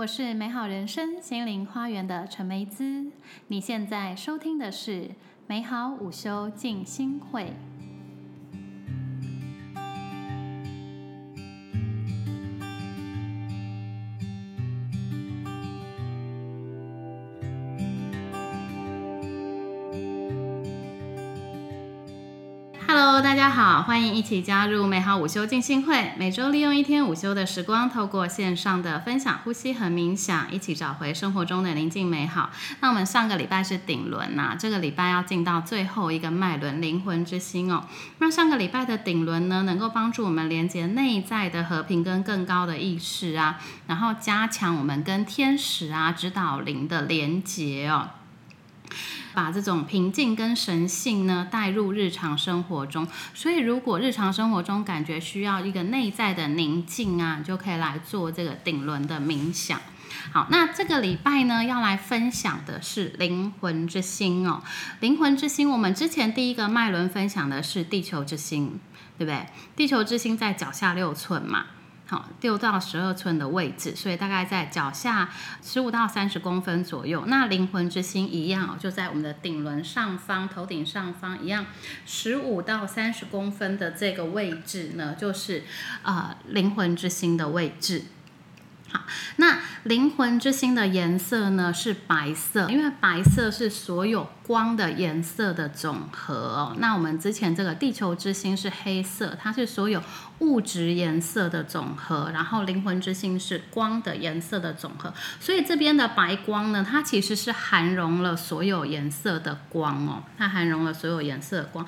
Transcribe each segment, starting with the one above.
我是美好人生心灵花园的陈梅姿。你现在收听的是美好午休静心会。大家好，欢迎一起加入美好午休静心会。每周利用一天午休的时光，透过线上的分享、呼吸和冥想，一起找回生活中的宁静美好。那我们上个礼拜是顶轮呐，这个礼拜要进到最后一个脉轮——灵魂之心哦。那上个礼拜的顶轮呢，能够帮助我们连接内在的和平跟更高的意识啊，然后加强我们跟天使啊、指导灵的连接哦。把这种平静跟神性呢带入日常生活中，所以如果日常生活中感觉需要一个内在的宁静啊，就可以来做这个顶轮的冥想。好，那这个礼拜呢要来分享的是灵魂之心哦。灵魂之心，我们之前第一个脉轮分享的是地球之心，对不对？地球之心在脚下六寸嘛。好，六到十二寸的位置，所以大概在脚下十五到三十公分左右。那灵魂之心一样哦，就在我们的顶轮上方，头顶上方一样，十五到三十公分的这个位置呢，就是呃灵魂之心的位置。好，那灵魂之心的颜色呢是白色，因为白色是所有光的颜色的总和哦。那我们之前这个地球之心是黑色，它是所有物质颜色的总和，然后灵魂之心是光的颜色的总和。所以这边的白光呢，它其实是含容了所有颜色的光哦，它含容了所有颜色的光，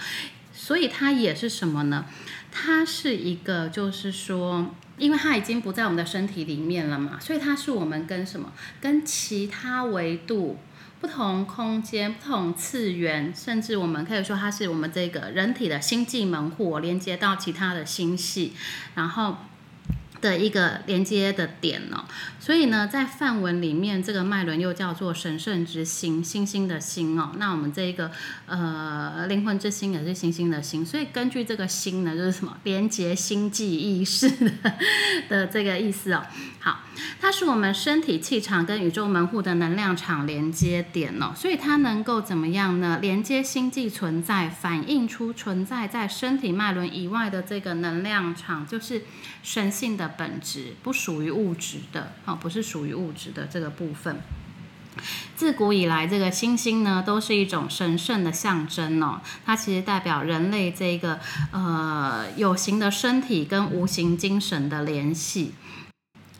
所以它也是什么呢？它是一个，就是说。因为它已经不在我们的身体里面了嘛，所以它是我们跟什么、跟其他维度、不同空间、不同次元，甚至我们可以说它是我们这个人体的星际门户，连接到其他的星系，然后。的一个连接的点哦，所以呢，在梵文里面，这个脉轮又叫做神圣之心，星星的心哦。那我们这一个呃灵魂之心也是星星的心，所以根据这个心呢，就是什么连接星际意识的的这个意思哦。好，它是我们身体气场跟宇宙门户的能量场连接点哦，所以它能够怎么样呢？连接星际存在，反映出存在在身体脉轮以外的这个能量场，就是神性的。本质不属于物质的，哦，不是属于物质的这个部分。自古以来，这个星星呢，都是一种神圣的象征哦。它其实代表人类这个呃有形的身体跟无形精神的联系。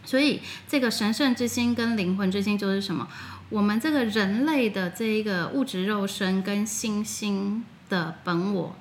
所以，这个神圣之心跟灵魂之心就是什么？我们这个人类的这一个物质肉身跟星星的本我。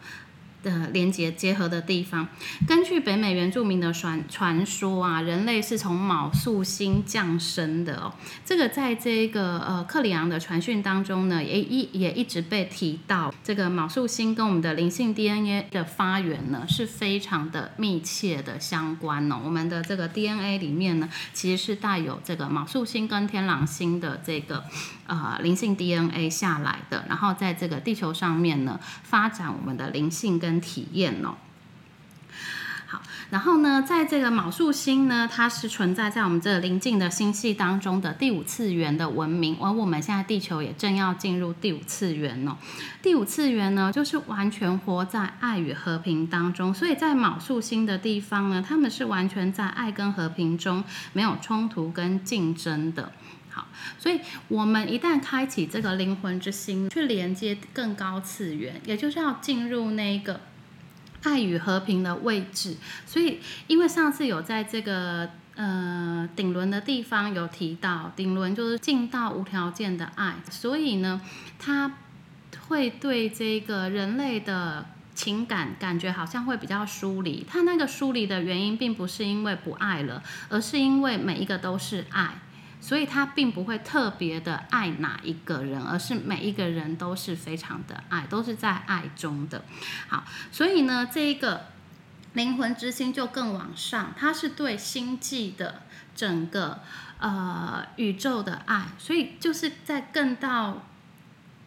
的连接结合的地方，根据北美原住民的传传说啊，人类是从卯宿星降生的哦。这个在这个呃克里昂的传讯当中呢，也一也一直被提到。这个卯宿星跟我们的灵性 DNA 的发源呢，是非常的密切的相关哦。我们的这个 DNA 里面呢，其实是带有这个卯宿星跟天狼星的这个呃灵性 DNA 下来的，然后在这个地球上面呢，发展我们的灵性跟体验哦，好，然后呢，在这个卯宿星呢，它是存在在我们这个临近的星系当中的第五次元的文明，而我们现在地球也正要进入第五次元哦。第五次元呢，就是完全活在爱与和平当中，所以在卯宿星的地方呢，他们是完全在爱跟和平中，没有冲突跟竞争的。好，所以我们一旦开启这个灵魂之心，去连接更高次元，也就是要进入那个爱与和平的位置。所以，因为上次有在这个呃顶轮的地方有提到，顶轮就是进到无条件的爱，所以呢，它会对这个人类的情感感觉好像会比较疏离。它那个疏离的原因，并不是因为不爱了，而是因为每一个都是爱。所以他并不会特别的爱哪一个人，而是每一个人都是非常的爱，都是在爱中的。好，所以呢，这一个灵魂之心就更往上，它是对星际的整个呃宇宙的爱，所以就是在更到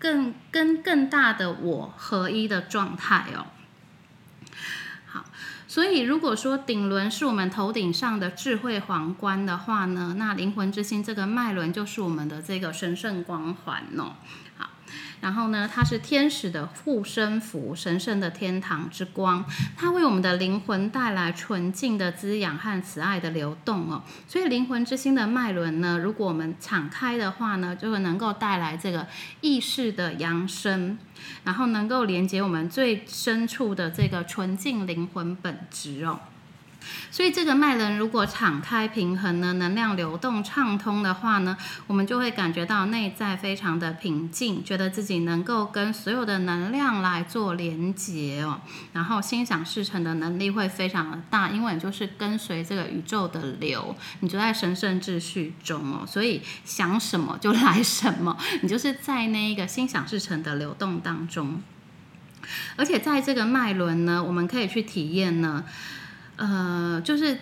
更跟更大的我合一的状态哦。所以如果说顶轮是我们头顶上的智慧皇冠的话呢，那灵魂之心这个脉轮就是我们的这个神圣光环哦。然后呢，它是天使的护身符，神圣的天堂之光，它为我们的灵魂带来纯净的滋养和慈爱的流动哦。所以灵魂之心的脉轮呢，如果我们敞开的话呢，就会能够带来这个意识的扬升，然后能够连接我们最深处的这个纯净灵魂本质哦。所以这个脉轮如果敞开平衡呢，能量流动畅通的话呢，我们就会感觉到内在非常的平静，觉得自己能够跟所有的能量来做连接哦，然后心想事成的能力会非常的大，因为你就是跟随这个宇宙的流，你就在神圣秩序中哦，所以想什么就来什么，你就是在那一个心想事成的流动当中，而且在这个脉轮呢，我们可以去体验呢。呃，就是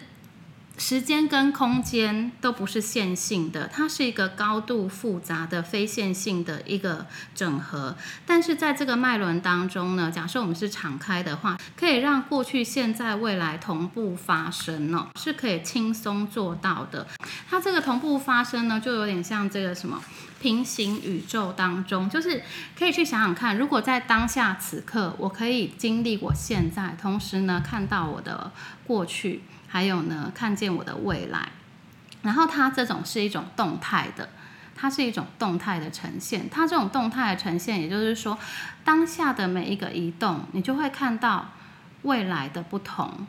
时间跟空间都不是线性的，它是一个高度复杂的非线性的一个整合。但是在这个脉轮当中呢，假设我们是敞开的话，可以让过去、现在、未来同步发生哦，是可以轻松做到的。它这个同步发生呢，就有点像这个什么？平行宇宙当中，就是可以去想想看，如果在当下此刻，我可以经历我现在，同时呢看到我的过去，还有呢看见我的未来，然后它这种是一种动态的，它是一种动态的呈现。它这种动态的呈现，也就是说，当下的每一个移动，你就会看到未来的不同。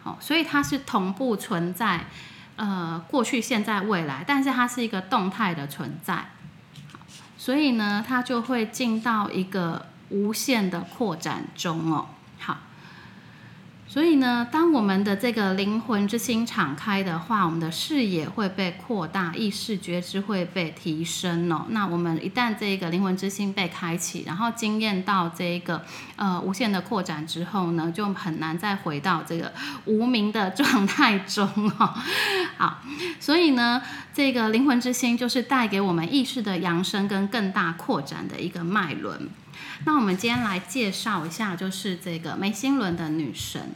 好，所以它是同步存在，呃，过去、现在、未来，但是它是一个动态的存在。所以呢，它就会进到一个无限的扩展中哦。所以呢，当我们的这个灵魂之心敞开的话，我们的视野会被扩大，意识觉知会被提升哦。那我们一旦这个灵魂之心被开启，然后经验到这个呃无限的扩展之后呢，就很难再回到这个无名的状态中哦。好，所以呢。这个灵魂之心就是带给我们意识的扬升跟更大扩展的一个脉轮。那我们今天来介绍一下，就是这个眉心轮的女神。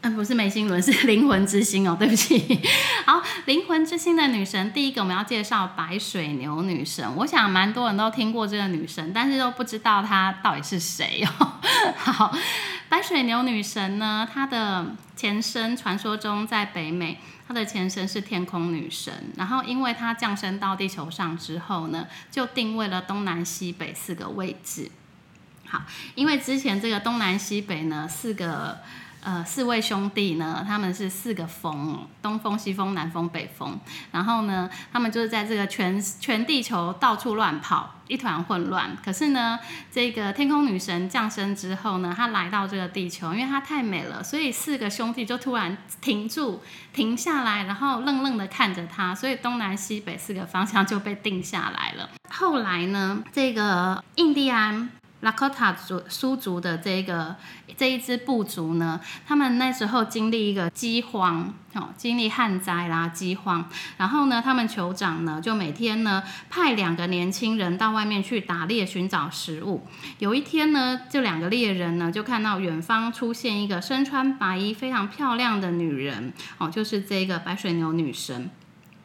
嗯，不是眉心轮，是灵魂之心哦，对不起。好，灵魂之心的女神，第一个我们要介绍白水牛女神。我想蛮多人都听过这个女神，但是都不知道她到底是谁哦。好，白水牛女神呢，她的前身传说中在北美。她的前身是天空女神，然后因为她降生到地球上之后呢，就定位了东南西北四个位置。好，因为之前这个东南西北呢四个。呃，四位兄弟呢，他们是四个风，东风、西风、南风、北风。然后呢，他们就是在这个全全地球到处乱跑，一团混乱。可是呢，这个天空女神降生之后呢，她来到这个地球，因为她太美了，所以四个兄弟就突然停住，停下来，然后愣愣的看着她。所以东南西北四个方向就被定下来了。后来呢，这个印第安。拉科塔族苏族的这个这一支部族呢，他们那时候经历一个饥荒，哦，经历旱灾啦，饥荒。然后呢，他们酋长呢，就每天呢派两个年轻人到外面去打猎寻找食物。有一天呢，这两个猎人呢，就看到远方出现一个身穿白衣、非常漂亮的女人，哦，就是这个白水牛女神。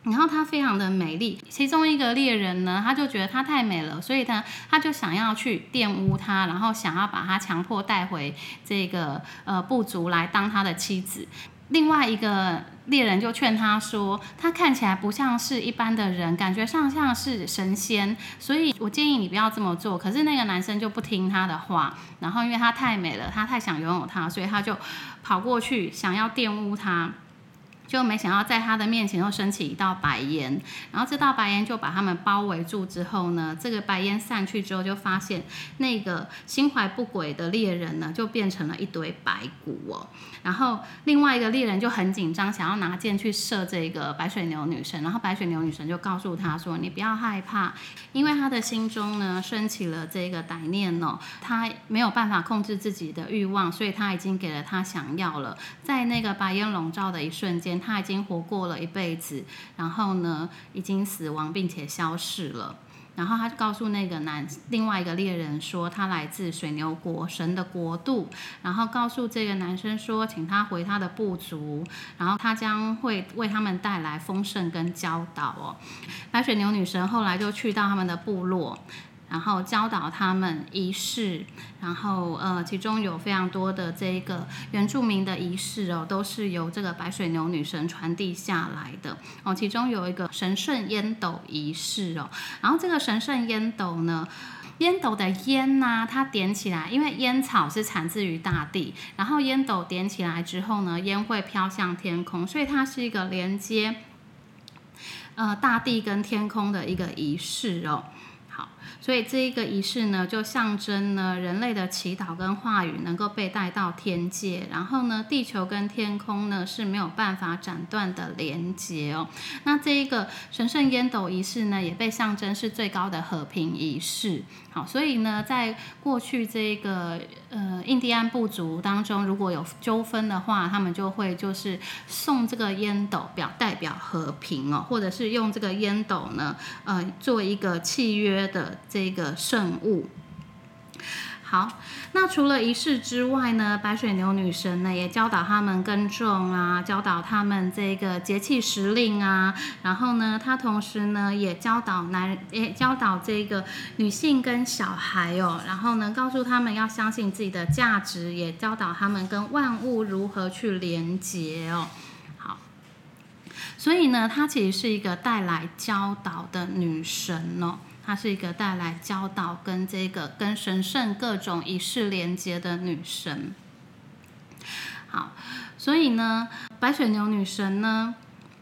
然后她非常的美丽，其中一个猎人呢，他就觉得她太美了，所以呢，他就想要去玷污她，然后想要把她强迫带回这个呃部族来当他的妻子。另外一个猎人就劝他说，他看起来不像是一般的人，感觉上像是神仙，所以我建议你不要这么做。可是那个男生就不听他的话，然后因为他太美了，他太想拥有她，所以他就跑过去想要玷污她。就没想到在他的面前又升起一道白烟，然后这道白烟就把他们包围住之后呢，这个白烟散去之后，就发现那个心怀不轨的猎人呢，就变成了一堆白骨哦。然后另外一个猎人就很紧张，想要拿箭去射这个白水牛女神，然后白水牛女神就告诉他说：“你不要害怕，因为他的心中呢升起了这个歹念哦，他没有办法控制自己的欲望，所以他已经给了他想要了。在那个白烟笼罩的一瞬间。”他已经活过了一辈子，然后呢，已经死亡并且消逝了。然后他就告诉那个男另外一个猎人说，他来自水牛国神的国度，然后告诉这个男生说，请他回他的部族，然后他将会为他们带来丰盛跟教导哦。白水牛女神后来就去到他们的部落。然后教导他们仪式，然后呃，其中有非常多的这个原住民的仪式哦，都是由这个白水牛女神传递下来的哦。其中有一个神圣烟斗仪式哦，然后这个神圣烟斗呢，烟斗的烟呐，它点起来，因为烟草是产自于大地，然后烟斗点起来之后呢，烟会飘向天空，所以它是一个连接呃大地跟天空的一个仪式哦。所以这一个仪式呢，就象征呢人类的祈祷跟话语能够被带到天界，然后呢，地球跟天空呢是没有办法斩断的连接哦。那这一个神圣烟斗仪式呢，也被象征是最高的和平仪式。好，所以呢，在过去这个呃印第安部族当中，如果有纠纷的话，他们就会就是送这个烟斗表代表和平哦，或者是用这个烟斗呢，呃，做一个契约的这个圣物。好，那除了仪式之外呢，白水牛女神呢也教导他们耕种啊，教导他们这个节气时令啊，然后呢，她同时呢也教导男，也教导这个女性跟小孩哦，然后呢告诉他们要相信自己的价值，也教导他们跟万物如何去连接哦。好，所以呢，她其实是一个带来教导的女神哦。她是一个带来教导跟这个跟神圣各种仪式连接的女神。好，所以呢，白水牛女神呢，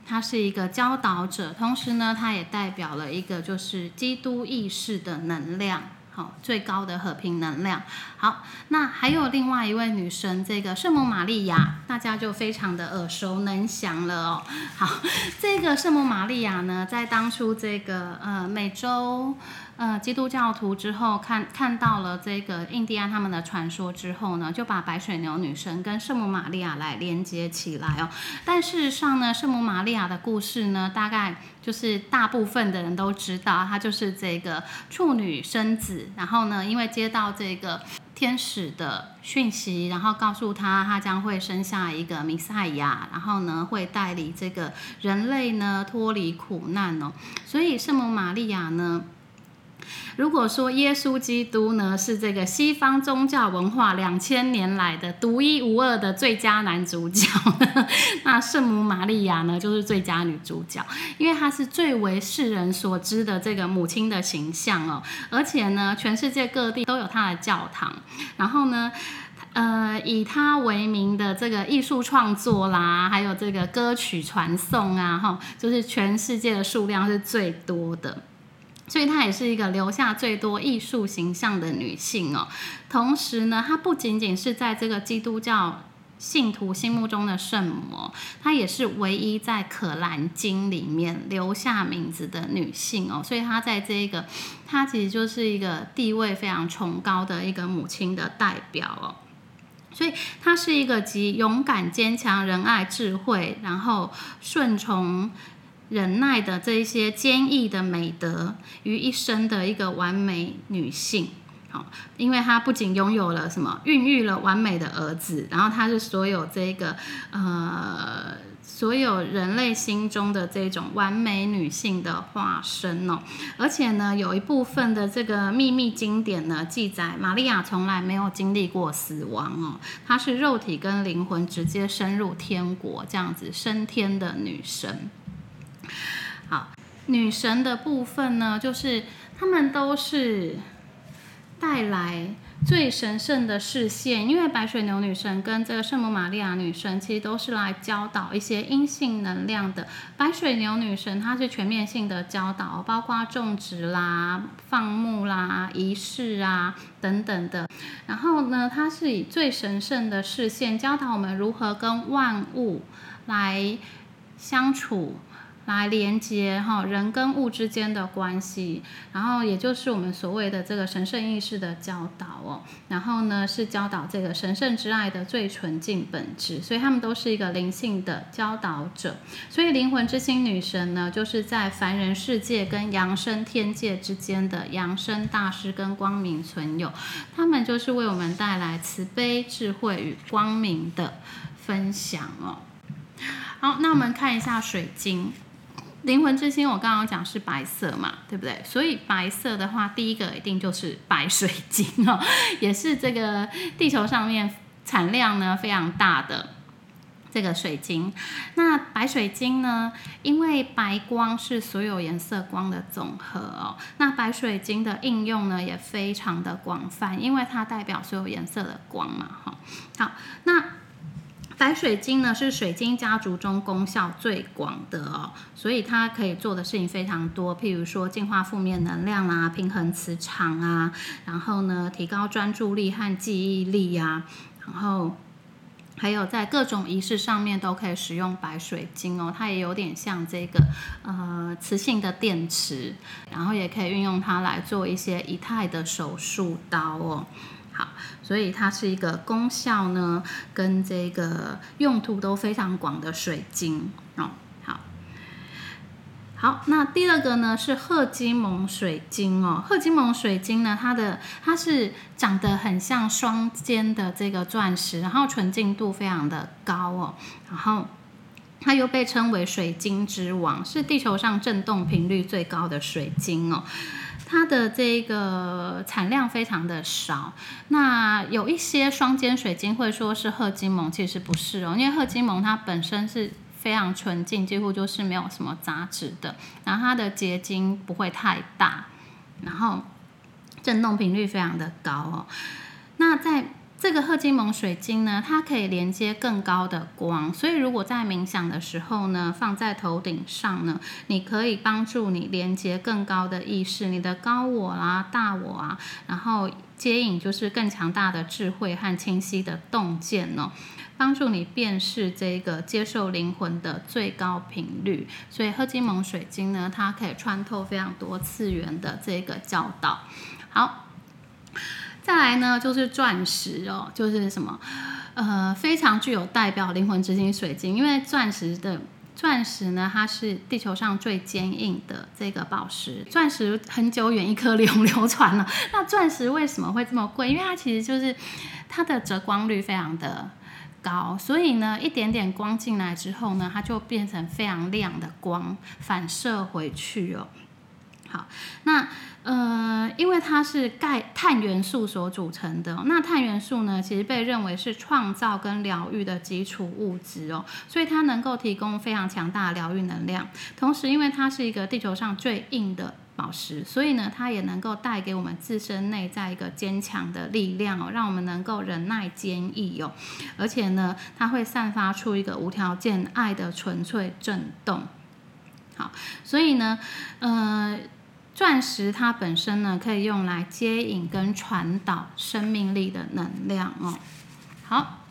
她是一个教导者，同时呢，她也代表了一个就是基督意识的能量。好，最高的和平能量。好，那还有另外一位女神，这个圣母玛利亚，大家就非常的耳熟能详了哦。好，这个圣母玛利亚呢，在当初这个呃美洲。呃，基督教徒之后看看到了这个印第安他们的传说之后呢，就把白水牛女神跟圣母玛利亚来连接起来哦。但事实上呢，圣母玛利亚的故事呢，大概就是大部分的人都知道，她就是这个处女生子，然后呢，因为接到这个天使的讯息，然后告诉她她将会生下一个弥赛亚，然后呢会带领这个人类呢脱离苦难哦。所以圣母玛利亚呢。如果说耶稣基督呢是这个西方宗教文化两千年来的独一无二的最佳男主角，那圣母玛利亚呢就是最佳女主角，因为她是最为世人所知的这个母亲的形象哦，而且呢，全世界各地都有她的教堂，然后呢，呃，以她为名的这个艺术创作啦，还有这个歌曲传颂啊，哈，就是全世界的数量是最多的。所以她也是一个留下最多艺术形象的女性哦。同时呢，她不仅仅是在这个基督教信徒心目中的圣母，她也是唯一在《可兰经》里面留下名字的女性哦。所以她在这个，她其实就是一个地位非常崇高的一个母亲的代表哦。所以她是一个集勇敢、坚强、仁爱、智慧，然后顺从。忍耐的这一些坚毅的美德于一身的一个完美女性，好，因为她不仅拥有了什么，孕育了完美的儿子，然后她是所有这个呃所有人类心中的这种完美女性的化身哦，而且呢，有一部分的这个秘密经典呢记载，玛利亚从来没有经历过死亡哦，她是肉体跟灵魂直接升入天国这样子升天的女神。好，女神的部分呢，就是她们都是带来最神圣的视线，因为白水牛女神跟这个圣母玛利亚女神其实都是来教导一些阴性能量的。白水牛女神她是全面性的教导，包括种植啦、放牧啦、仪式啊等等的。然后呢，她是以最神圣的视线教导我们如何跟万物来相处。来连接哈人跟物之间的关系，然后也就是我们所谓的这个神圣意识的教导哦。然后呢，是教导这个神圣之爱的最纯净本质，所以他们都是一个灵性的教导者。所以灵魂之心女神呢，就是在凡人世界跟扬升天界之间的扬升大师跟光明存有，他们就是为我们带来慈悲、智慧与光明的分享哦。好，那我们看一下水晶灵魂之心。我刚刚讲是白色嘛，对不对？所以白色的话，第一个一定就是白水晶哦，也是这个地球上面产量呢非常大的这个水晶。那白水晶呢，因为白光是所有颜色光的总和哦，那白水晶的应用呢也非常的广泛，因为它代表所有颜色的光嘛，哈。好，那。白水晶呢是水晶家族中功效最广的哦，所以它可以做的事情非常多，譬如说净化负面能量啦，平衡磁场啊，然后呢提高专注力和记忆力呀，然后还有在各种仪式上面都可以使用白水晶哦，它也有点像这个呃磁性的电池，然后也可以运用它来做一些仪态的手术刀哦。所以它是一个功效呢，跟这个用途都非常广的水晶哦。好，好，那第二个呢是赫金蒙水晶哦。赫金蒙水晶呢，它的它是长得很像双尖的这个钻石，然后纯净度非常的高哦，然后它又被称为水晶之王，是地球上振动频率最高的水晶哦。它的这个产量非常的少，那有一些双尖水晶会说是褐金蒙，其实不是哦，因为褐金蒙它本身是非常纯净，几乎就是没有什么杂质的，然后它的结晶不会太大，然后震动频率非常的高哦，那在。这个褐金蒙水晶呢，它可以连接更高的光，所以如果在冥想的时候呢，放在头顶上呢，你可以帮助你连接更高的意识，你的高我啦、大我啊，然后接引就是更强大的智慧和清晰的洞见哦，帮助你辨识这个接受灵魂的最高频率。所以褐金蒙水晶呢，它可以穿透非常多次元的这个教导。好。再来呢，就是钻石哦，就是什么，呃，非常具有代表灵魂之心水晶，因为钻石的钻石呢，它是地球上最坚硬的这个宝石。钻石很久远一颗流流传了，那钻石为什么会这么贵？因为它其实就是它的折光率非常的高，所以呢，一点点光进来之后呢，它就变成非常亮的光反射回去哦。好，那呃，因为它是钙碳元素所组成的，那碳元素呢，其实被认为是创造跟疗愈的基础物质哦，所以它能够提供非常强大的疗愈能量。同时，因为它是一个地球上最硬的宝石，所以呢，它也能够带给我们自身内在一个坚强的力量哦，让我们能够忍耐坚毅哦，而且呢，它会散发出一个无条件爱的纯粹震动。好，所以呢，呃。钻石它本身呢，可以用来接引跟传导生命力的能量哦。好，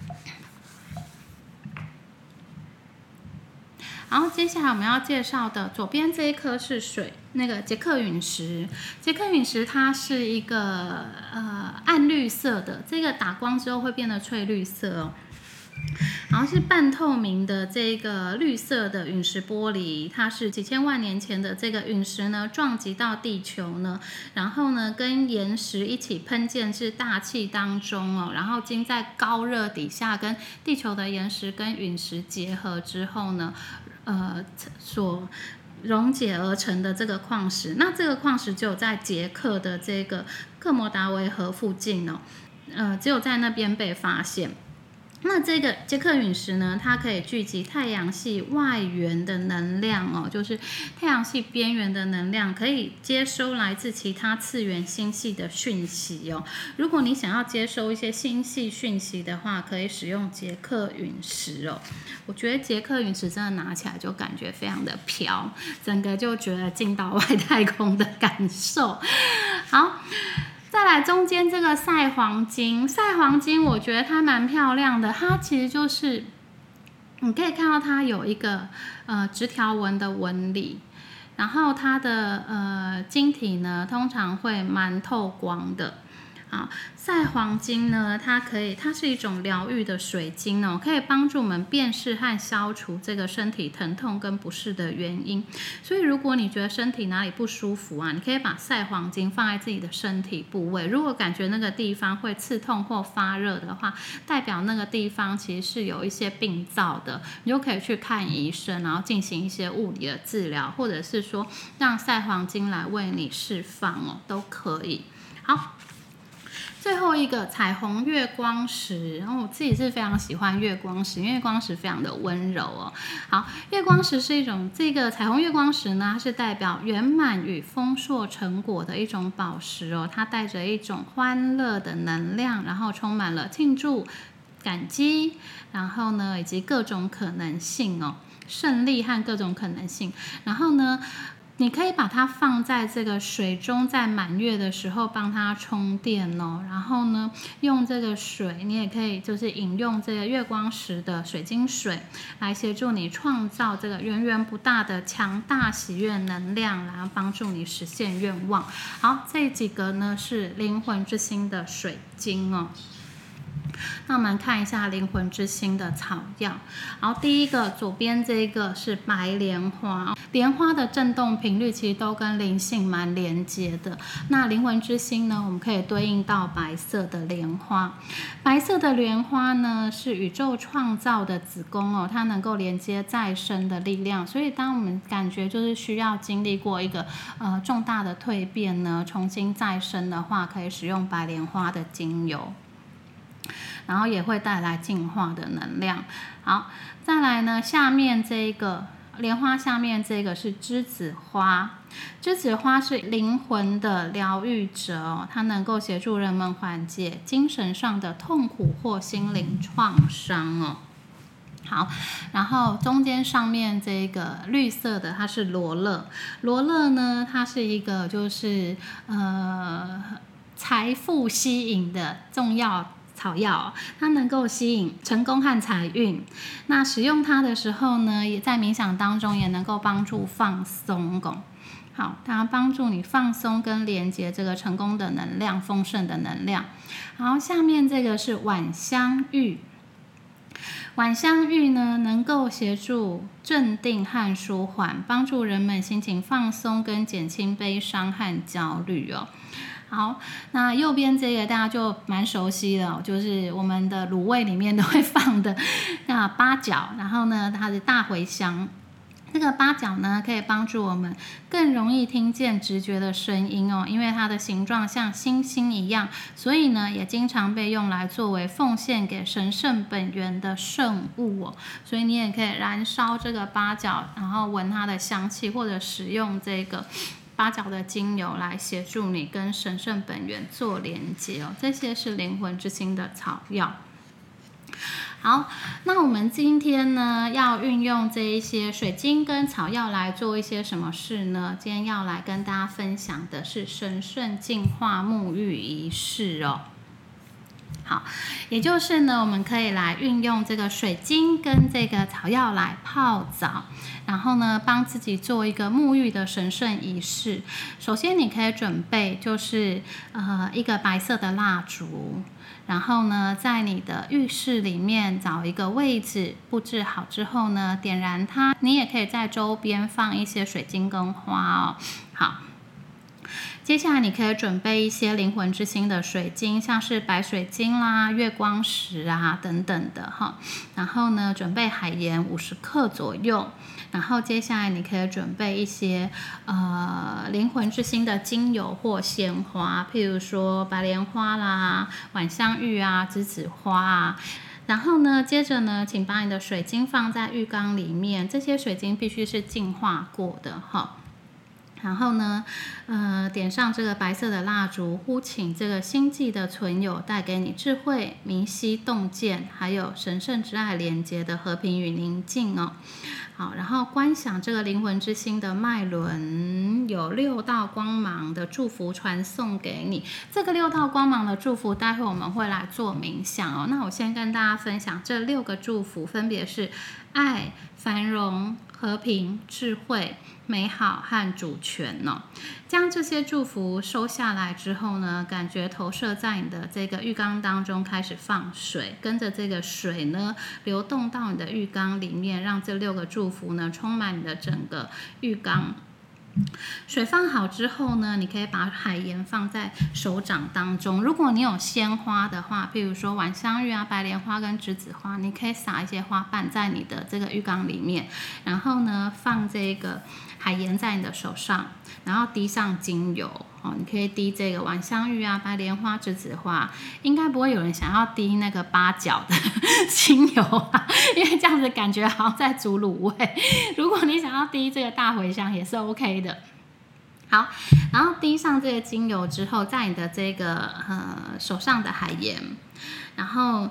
然后接下来我们要介绍的左边这一颗是水，那个捷克陨石。捷克陨石它是一个呃暗绿色的，这个打光之后会变得翠绿色哦。然后是半透明的这个绿色的陨石玻璃，它是几千万年前的这个陨石呢撞击到地球呢，然后呢跟岩石一起喷溅至大气当中哦，然后经在高热底下跟地球的岩石跟陨石结合之后呢，呃所溶解而成的这个矿石，那这个矿石只有在捷克的这个克摩达维河附近哦，呃只有在那边被发现。那这个捷克陨石呢，它可以聚集太阳系外缘的能量哦，就是太阳系边缘的能量，可以接收来自其他次元星系的讯息哦。如果你想要接收一些星系讯息的话，可以使用捷克陨石哦。我觉得捷克陨石真的拿起来就感觉非常的飘，整个就觉得进到外太空的感受。好。再来中间这个赛黄金，赛黄金我觉得它蛮漂亮的，它其实就是你可以看到它有一个呃直条纹的纹理，然后它的呃晶体呢通常会蛮透光的。啊，赛黄金呢，它可以，它是一种疗愈的水晶哦，可以帮助我们辨识和消除这个身体疼痛跟不适的原因。所以，如果你觉得身体哪里不舒服啊，你可以把赛黄金放在自己的身体部位。如果感觉那个地方会刺痛或发热的话，代表那个地方其实是有一些病灶的，你就可以去看医生，然后进行一些物理的治疗，或者是说让赛黄金来为你释放哦，都可以。好。最后一个彩虹月光石，然后我自己是非常喜欢月光石，因为月光石非常的温柔哦。好，月光石是一种这个彩虹月光石呢，它是代表圆满与丰硕成果的一种宝石哦，它带着一种欢乐的能量，然后充满了庆祝、感激，然后呢以及各种可能性哦，胜利和各种可能性，然后呢。你可以把它放在这个水中，在满月的时候帮它充电哦。然后呢，用这个水，你也可以就是饮用这个月光石的水晶水，来协助你创造这个源源不大的强大喜悦能量，然后帮助你实现愿望。好，这几个呢是灵魂之心的水晶哦。那我们看一下灵魂之心的草药。好，第一个左边这个是白莲花，莲花的振动频率其实都跟灵性蛮连接的。那灵魂之心呢，我们可以对应到白色的莲花。白色的莲花呢，是宇宙创造的子宫哦，它能够连接再生的力量。所以，当我们感觉就是需要经历过一个呃重大的蜕变呢，重新再生的话，可以使用白莲花的精油。然后也会带来净化的能量。好，再来呢，下面这个莲花下面这个是栀子花，栀子花是灵魂的疗愈者哦，它能够协助人们缓解精神上的痛苦或心灵创伤哦。好，然后中间上面这个绿色的它是罗勒，罗勒呢，它是一个就是呃财富吸引的重要。草药，它能够吸引成功和财运。那使用它的时候呢，也在冥想当中也能够帮助放松。好，它帮助你放松跟连接这个成功的能量、丰盛的能量。好，下面这个是晚香玉。晚香玉呢，能够协助镇定和舒缓，帮助人们心情放松跟减轻悲伤和焦虑哦。好，那右边这个大家就蛮熟悉的，就是我们的卤味里面都会放的那八角，然后呢，它的大茴香，这个八角呢可以帮助我们更容易听见直觉的声音哦，因为它的形状像星星一样，所以呢也经常被用来作为奉献给神圣本源的圣物哦，所以你也可以燃烧这个八角，然后闻它的香气，或者使用这个。八角的精油来协助你跟神圣本源做连接哦，这些是灵魂之心的草药。好，那我们今天呢要运用这一些水晶跟草药来做一些什么事呢？今天要来跟大家分享的是神圣净化沐浴仪式哦。好，也就是呢，我们可以来运用这个水晶跟这个草药来泡澡，然后呢，帮自己做一个沐浴的神圣仪式。首先，你可以准备就是呃一个白色的蜡烛，然后呢，在你的浴室里面找一个位置布置好之后呢，点燃它。你也可以在周边放一些水晶跟花哦。好。接下来你可以准备一些灵魂之心的水晶，像是白水晶啦、月光石啊等等的哈。然后呢，准备海盐五十克左右。然后接下来你可以准备一些呃灵魂之心的精油或鲜花，譬如说白莲花啦、晚香玉啊、栀子花啊。然后呢，接着呢，请把你的水晶放在浴缸里面，这些水晶必须是净化过的哈。然后呢，呃，点上这个白色的蜡烛，呼请这个星际的存有带给你智慧、明晰、洞见，还有神圣之爱连接的和平与宁静哦。好，然后观想这个灵魂之星的脉轮，有六道光芒的祝福传送给你。这个六道光芒的祝福，待会我们会来做冥想哦。那我先跟大家分享这六个祝福，分别是爱、繁荣、和平、智慧。美好和主权呢？将这些祝福收下来之后呢，感觉投射在你的这个浴缸当中，开始放水，跟着这个水呢流动到你的浴缸里面，让这六个祝福呢充满你的整个浴缸。水放好之后呢，你可以把海盐放在手掌当中。如果你有鲜花的话，譬如说晚香玉啊、白莲花跟栀子花，你可以撒一些花瓣在你的这个浴缸里面，然后呢放这个海盐在你的手上，然后滴上精油哦。你可以滴这个晚香玉啊、白莲花、栀子花，应该不会有人想要滴那个八角的精油啊，因为这样子感觉好像在煮卤味。如果你想要滴这个大茴香，也是 OK 的。好，然后滴上这个精油之后，在你的这个呃手上的海盐，然后。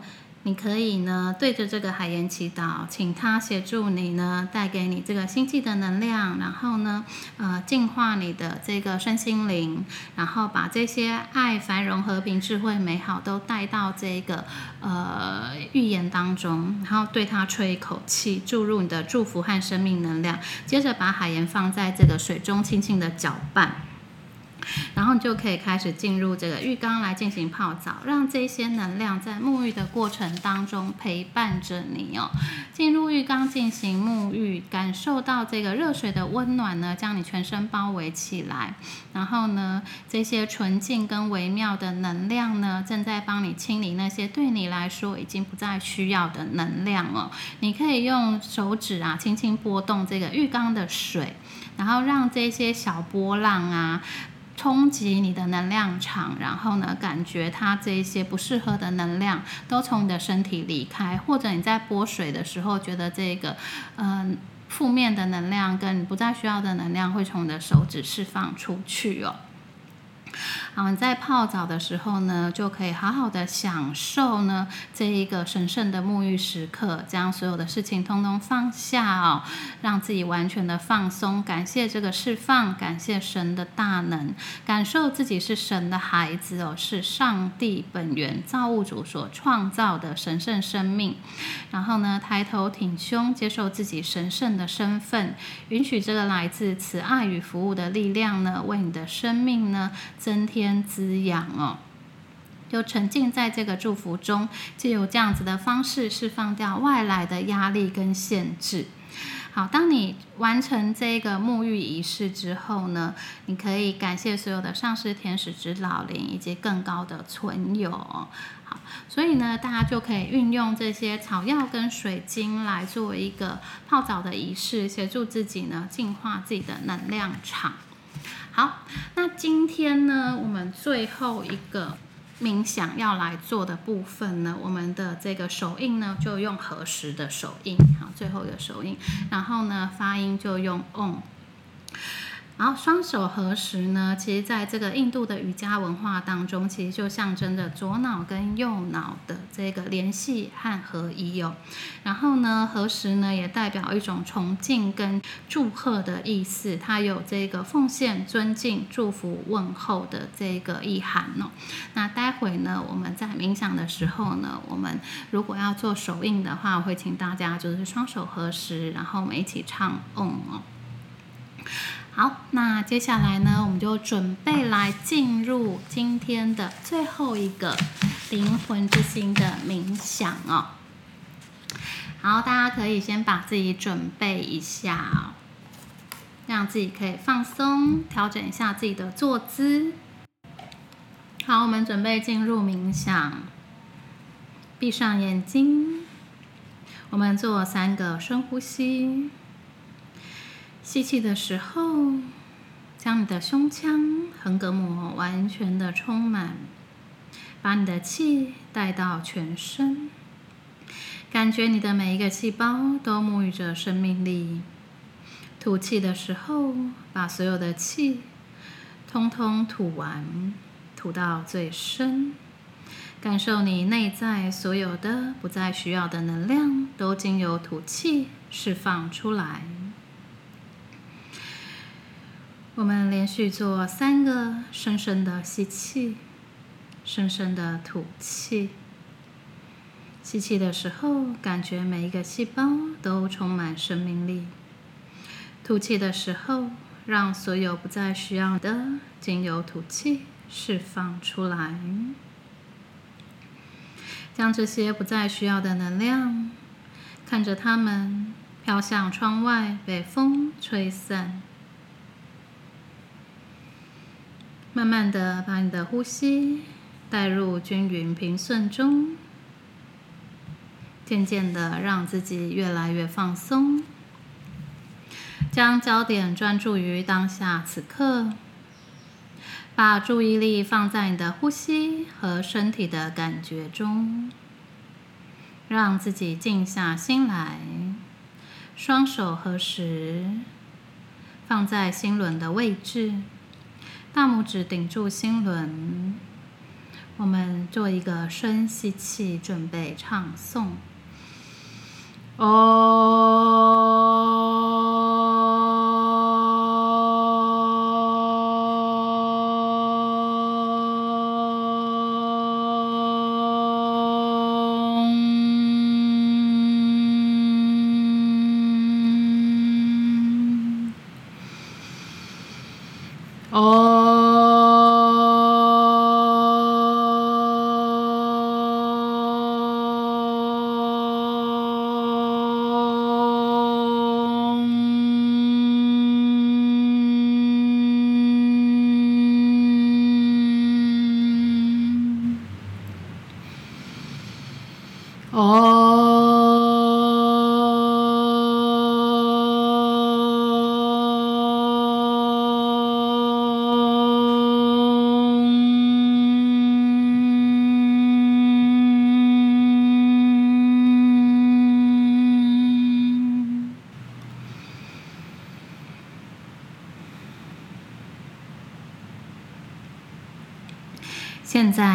你可以呢对着这个海盐祈祷，请他协助你呢，带给你这个星际的能量，然后呢，呃，净化你的这个身心灵，然后把这些爱、繁荣、和平、智慧、美好都带到这个呃预言当中，然后对它吹一口气，注入你的祝福和生命能量，接着把海盐放在这个水中，轻轻的搅拌。然后你就可以开始进入这个浴缸来进行泡澡，让这些能量在沐浴的过程当中陪伴着你哦。进入浴缸进行沐浴，感受到这个热水的温暖呢，将你全身包围起来。然后呢，这些纯净跟微妙的能量呢，正在帮你清理那些对你来说已经不再需要的能量哦。你可以用手指啊，轻轻拨动这个浴缸的水，然后让这些小波浪啊。冲击你的能量场，然后呢，感觉它这一些不适合的能量都从你的身体离开，或者你在拨水的时候，觉得这个嗯负面的能量跟不再需要的能量会从你的手指释放出去哦。好，你在泡澡的时候呢，就可以好好的享受呢这一个神圣的沐浴时刻，将所有的事情通通放下哦，让自己完全的放松，感谢这个释放，感谢神的大能，感受自己是神的孩子哦，是上帝本源造物主所创造的神圣生命。然后呢，抬头挺胸，接受自己神圣的身份，允许这个来自慈爱与服务的力量呢，为你的生命呢。增添跟滋养哦，就沉浸在这个祝福中，就有这样子的方式释放掉外来的压力跟限制。好，当你完成这个沐浴仪式之后呢，你可以感谢所有的上师、天使、指老灵以及更高的存有。好，所以呢，大家就可以运用这些草药跟水晶来做一个泡澡的仪式，协助自己呢净化自己的能量场。好，那今天呢，我们最后一个冥想要来做的部分呢，我们的这个手印呢，就用合十的手印，好，最后一个手印，然后呢，发音就用 on。然后双手合十呢，其实在这个印度的瑜伽文化当中，其实就象征着左脑跟右脑的这个联系和合一哦。然后呢，合十呢也代表一种崇敬跟祝贺的意思，它有这个奉献、尊敬、祝福、问候的这个意涵哦。那待会呢，我们在冥想的时候呢，我们如果要做手印的话，我会请大家就是双手合十，然后我们一起唱 Om 哦。好，那接下来呢，我们就准备来进入今天的最后一个灵魂之心的冥想哦。好，大家可以先把自己准备一下，让自己可以放松，调整一下自己的坐姿。好，我们准备进入冥想，闭上眼睛，我们做三个深呼吸。吸气的时候，将你的胸腔横膈膜完全的充满，把你的气带到全身，感觉你的每一个细胞都沐浴着生命力。吐气的时候，把所有的气通通吐完，吐到最深，感受你内在所有的不再需要的能量，都经由吐气释放出来。我们连续做三个深深的吸气，深深的吐气。吸气的时候，感觉每一个细胞都充满生命力；吐气的时候，让所有不再需要的经由吐气释放出来，将这些不再需要的能量，看着它们飘向窗外，被风吹散。慢慢的把你的呼吸带入均匀平顺中，渐渐的让自己越来越放松，将焦点专注于当下此刻，把注意力放在你的呼吸和身体的感觉中，让自己静下心来，双手合十，放在心轮的位置。大拇指顶住心轮，我们做一个深吸气，准备唱诵。哦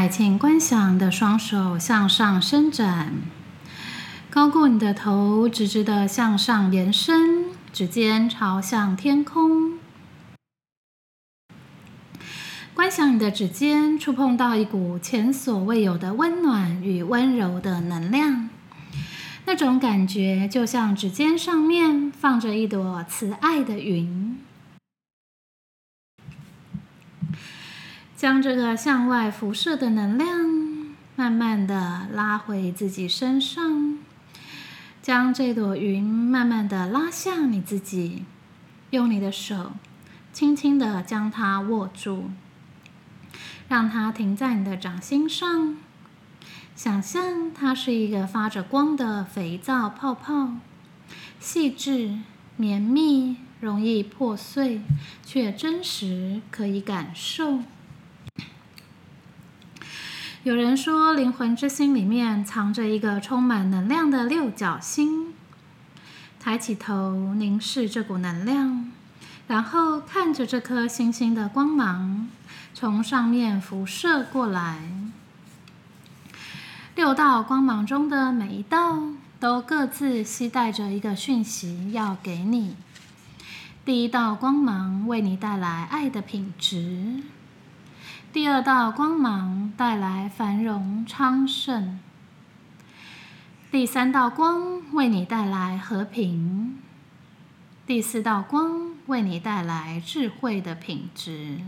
请观想你的双手向上伸展，高过你的头，直直的向上延伸，指尖朝向天空。观想你的指尖触碰到一股前所未有的温暖与温柔的能量，那种感觉就像指尖上面放着一朵慈爱的云。将这个向外辐射的能量慢慢的拉回自己身上，将这朵云慢慢的拉向你自己，用你的手轻轻的将它握住，让它停在你的掌心上，想象它是一个发着光的肥皂泡泡，细致、绵密、容易破碎，却真实，可以感受。有人说，灵魂之心里面藏着一个充满能量的六角星。抬起头，凝视这股能量，然后看着这颗星星的光芒从上面辐射过来。六道光芒中的每一道都各自携带着一个讯息要给你。第一道光芒为你带来爱的品质。第二道光芒带来繁荣昌盛，第三道光为你带来和平，第四道光为你带来智慧的品质，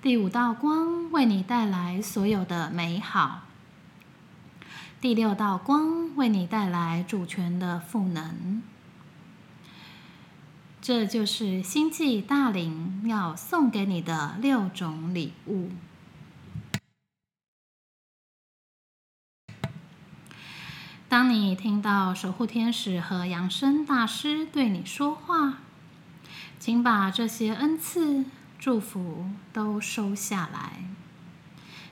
第五道光为你带来所有的美好，第六道光为你带来主权的赋能。这就是星际大灵要送给你的六种礼物。当你听到守护天使和扬声大师对你说话，请把这些恩赐、祝福都收下来。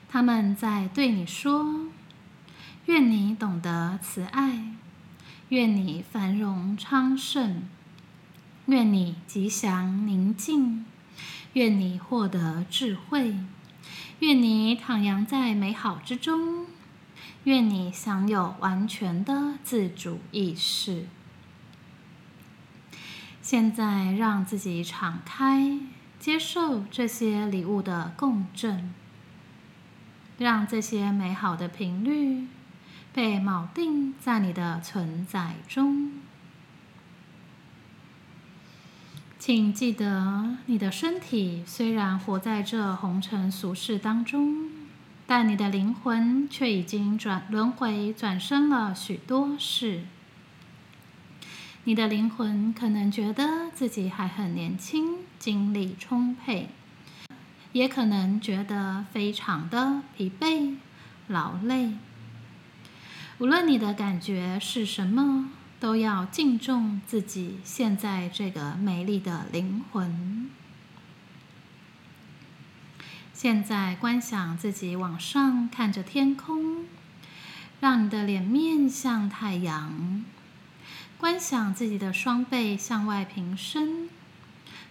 他们在对你说：“愿你懂得慈爱，愿你繁荣昌盛。”愿你吉祥宁静，愿你获得智慧，愿你徜徉在美好之中，愿你享有完全的自主意识。现在，让自己敞开，接受这些礼物的共振，让这些美好的频率被铆定在你的存在中。请记得，你的身体虽然活在这红尘俗世当中，但你的灵魂却已经转轮回转生了许多世。你的灵魂可能觉得自己还很年轻，精力充沛，也可能觉得非常的疲惫、劳累。无论你的感觉是什么，都要敬重自己现在这个美丽的灵魂。现在观想自己往上看着天空，让你的脸面向太阳。观想自己的双背向外平伸，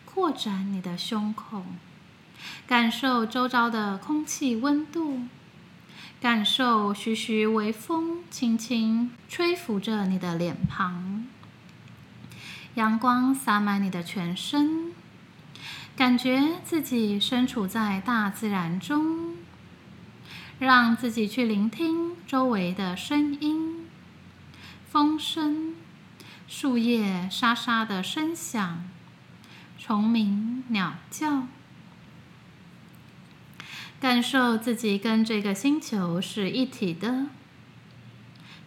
扩展你的胸口，感受周遭的空气温度，感受徐徐微风轻轻吹拂着你的脸庞，阳光洒满你的全身，感觉自己身处在大自然中，让自己去聆听周围的声音，风声。树叶沙沙的声响，虫鸣鸟叫，感受自己跟这个星球是一体的。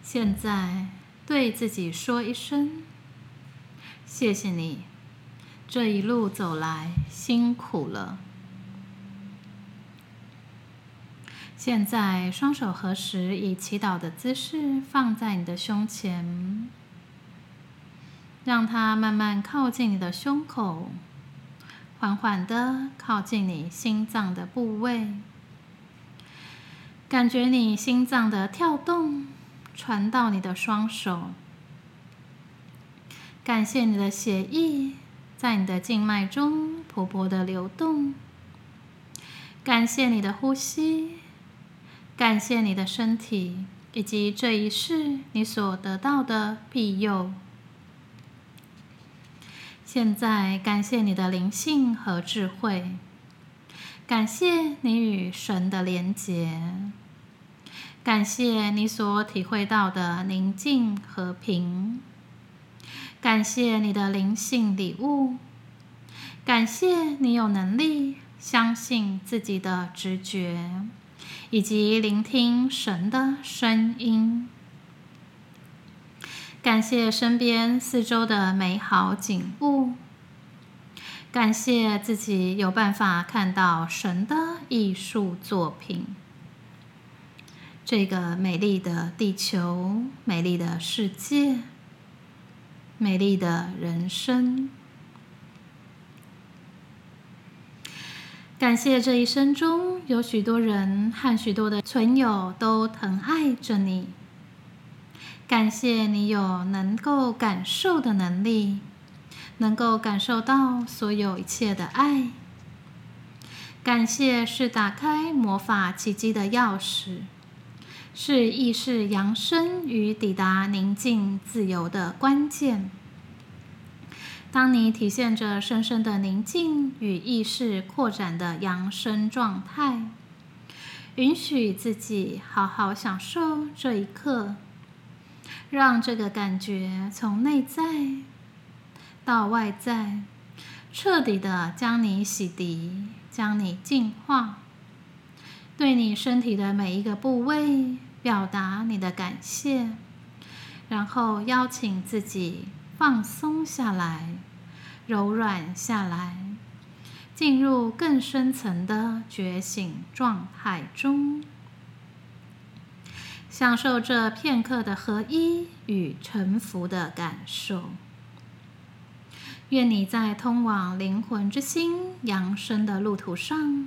现在对自己说一声：“谢谢你，这一路走来辛苦了。”现在双手合十，以祈祷的姿势放在你的胸前。让它慢慢靠近你的胸口，缓缓的靠近你心脏的部位，感觉你心脏的跳动传到你的双手。感谢你的血液在你的静脉中勃勃的流动。感谢你的呼吸，感谢你的身体，以及这一世你所得到的庇佑。现在，感谢你的灵性和智慧，感谢你与神的连结，感谢你所体会到的宁静和平，感谢你的灵性礼物，感谢你有能力相信自己的直觉，以及聆听神的声音。感谢身边四周的美好景物，感谢自己有办法看到神的艺术作品。这个美丽的地球，美丽的世界，美丽的人生。感谢这一生中有许多人和许多的存友都疼爱着你。感谢你有能够感受的能力，能够感受到所有一切的爱。感谢是打开魔法奇迹的钥匙，是意识扬升与抵达宁静自由的关键。当你体现着深深的宁静与意识扩展的扬升状态，允许自己好好享受这一刻。让这个感觉从内在到外在，彻底的将你洗涤，将你净化。对你身体的每一个部位表达你的感谢，然后邀请自己放松下来，柔软下来，进入更深层的觉醒状态中。享受这片刻的合一与沉浮的感受。愿你在通往灵魂之心扬升的路途上，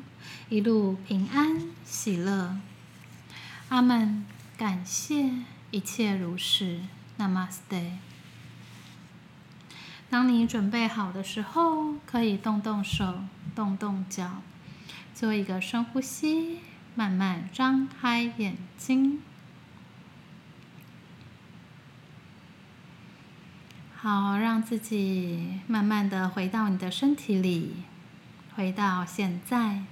一路平安喜乐。阿门。感谢一切如是。Namaste。当你准备好的时候，可以动动手，动动脚，做一个深呼吸，慢慢张开眼睛。好，让自己慢慢的回到你的身体里，回到现在。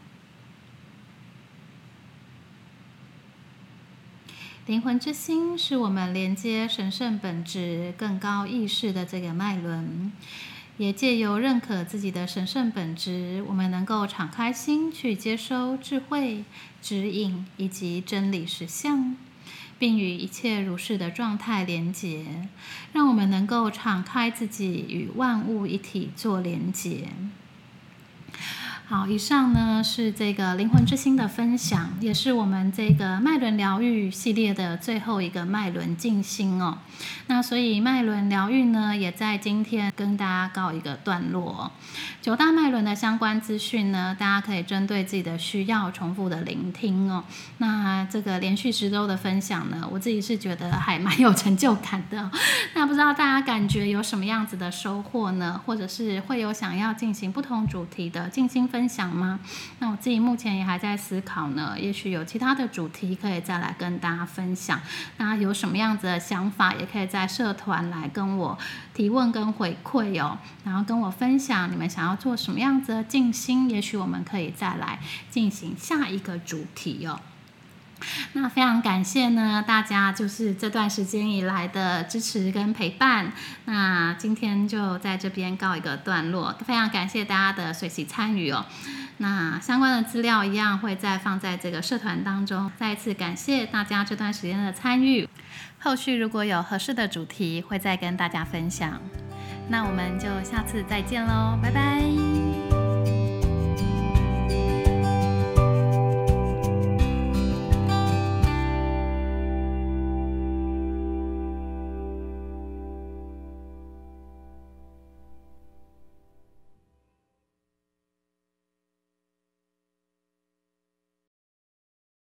灵魂之心是我们连接神圣本质、更高意识的这个脉轮，也借由认可自己的神圣本质，我们能够敞开心去接收智慧、指引以及真理实相。并与一切如是的状态连结，让我们能够敞开自己，与万物一体做连结。好，以上呢是这个灵魂之心的分享，也是我们这个脉轮疗愈系列的最后一个脉轮静心哦。那所以脉轮疗愈呢，也在今天跟大家告一个段落。九大脉轮的相关资讯呢，大家可以针对自己的需要重复的聆听哦。那这个连续十周的分享呢，我自己是觉得还蛮有成就感的。那不知道大家感觉有什么样子的收获呢？或者是会有想要进行不同主题的静心分？分享吗？那我自己目前也还在思考呢，也许有其他的主题可以再来跟大家分享。那有什么样子的想法，也可以在社团来跟我提问跟回馈哦，然后跟我分享你们想要做什么样子的静心，也许我们可以再来进行下一个主题哦。那非常感谢呢，大家就是这段时间以来的支持跟陪伴。那今天就在这边告一个段落，非常感谢大家的随喜参与哦。那相关的资料一样会再放在这个社团当中。再一次感谢大家这段时间的参与，后续如果有合适的主题，会再跟大家分享。那我们就下次再见喽，拜拜。